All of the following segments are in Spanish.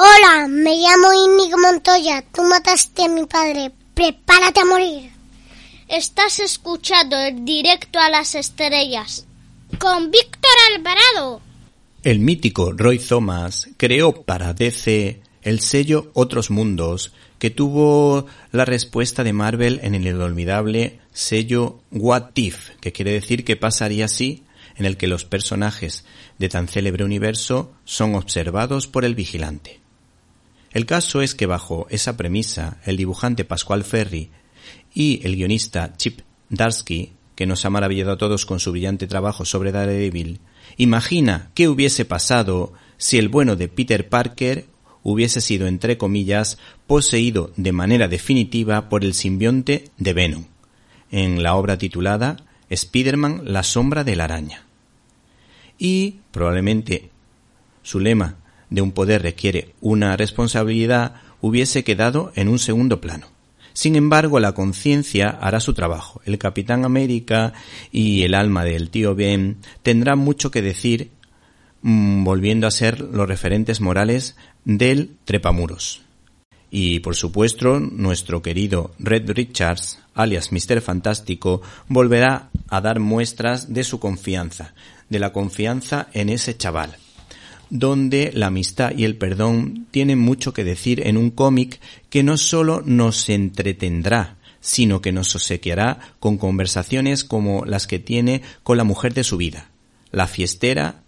Hola, me llamo Inigo Montoya. Tú mataste a mi padre. Prepárate a morir. Estás escuchando el directo a las estrellas con Víctor Alvarado. El mítico Roy Thomas creó para DC el sello Otros Mundos, que tuvo la respuesta de Marvel en el inolvidable sello What If, que quiere decir que pasaría así, en el que los personajes de tan célebre universo son observados por el vigilante. El caso es que bajo esa premisa, el dibujante Pascual Ferry y el guionista Chip Darsky, que nos ha maravillado a todos con su brillante trabajo sobre Daredevil, imagina qué hubiese pasado si el bueno de Peter Parker hubiese sido, entre comillas, poseído de manera definitiva por el simbionte de Venom, en la obra titulada Spider-Man la sombra de la araña. Y probablemente su lema de un poder requiere una responsabilidad hubiese quedado en un segundo plano. Sin embargo, la conciencia hará su trabajo. El Capitán América y el alma del tío Ben tendrán mucho que decir mm, volviendo a ser los referentes morales del trepamuros. Y por supuesto, nuestro querido Red Richards, alias Mr. Fantástico, volverá a dar muestras de su confianza, de la confianza en ese chaval donde la amistad y el perdón tienen mucho que decir en un cómic que no solo nos entretendrá, sino que nos obsequiará con conversaciones como las que tiene con la mujer de su vida, la fiestera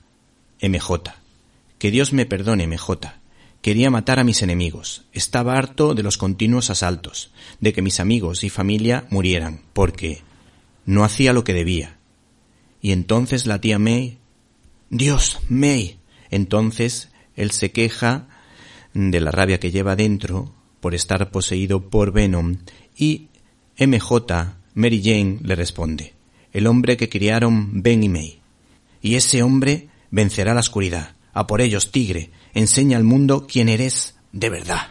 MJ. Que Dios me perdone, MJ. Quería matar a mis enemigos. Estaba harto de los continuos asaltos, de que mis amigos y familia murieran, porque no hacía lo que debía. Y entonces la tía May. Dios, May, entonces él se queja de la rabia que lleva dentro por estar poseído por Venom y MJ, Mary Jane, le responde, el hombre que criaron Ben y May. Y ese hombre vencerá la oscuridad. A por ellos, tigre, enseña al mundo quién eres de verdad.